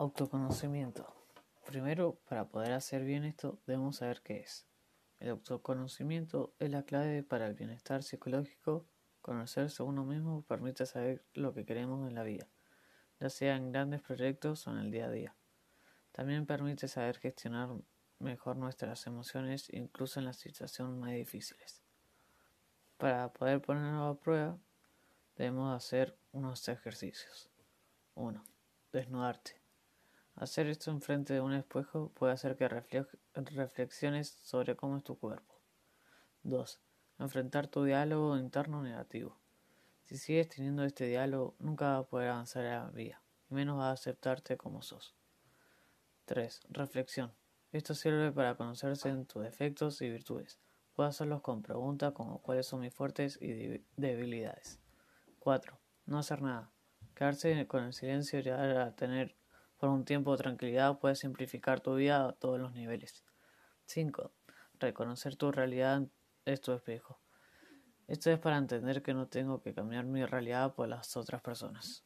Autoconocimiento. Primero, para poder hacer bien esto, debemos saber qué es. El autoconocimiento es la clave para el bienestar psicológico. Conocerse a uno mismo permite saber lo que queremos en la vida, ya sea en grandes proyectos o en el día a día. También permite saber gestionar mejor nuestras emociones, incluso en las situaciones más difíciles. Para poder ponerlo a prueba, debemos hacer unos ejercicios. 1. Desnudarte. Hacer esto enfrente de un espejo puede hacer que reflexiones sobre cómo es tu cuerpo. 2. Enfrentar tu diálogo interno negativo. Si sigues teniendo este diálogo, nunca vas a poder avanzar la vida, y menos a aceptarte como sos. 3. Reflexión. Esto sirve para conocerse en tus defectos y virtudes. Puedes hacerlos con preguntas como cuáles son mis fuertes y debilidades. 4. No hacer nada. Quedarse con el silencio y llegar a tener por un tiempo de tranquilidad puede simplificar tu vida a todos los niveles. 5. Reconocer tu realidad es tu espejo. Esto es para entender que no tengo que cambiar mi realidad por las otras personas.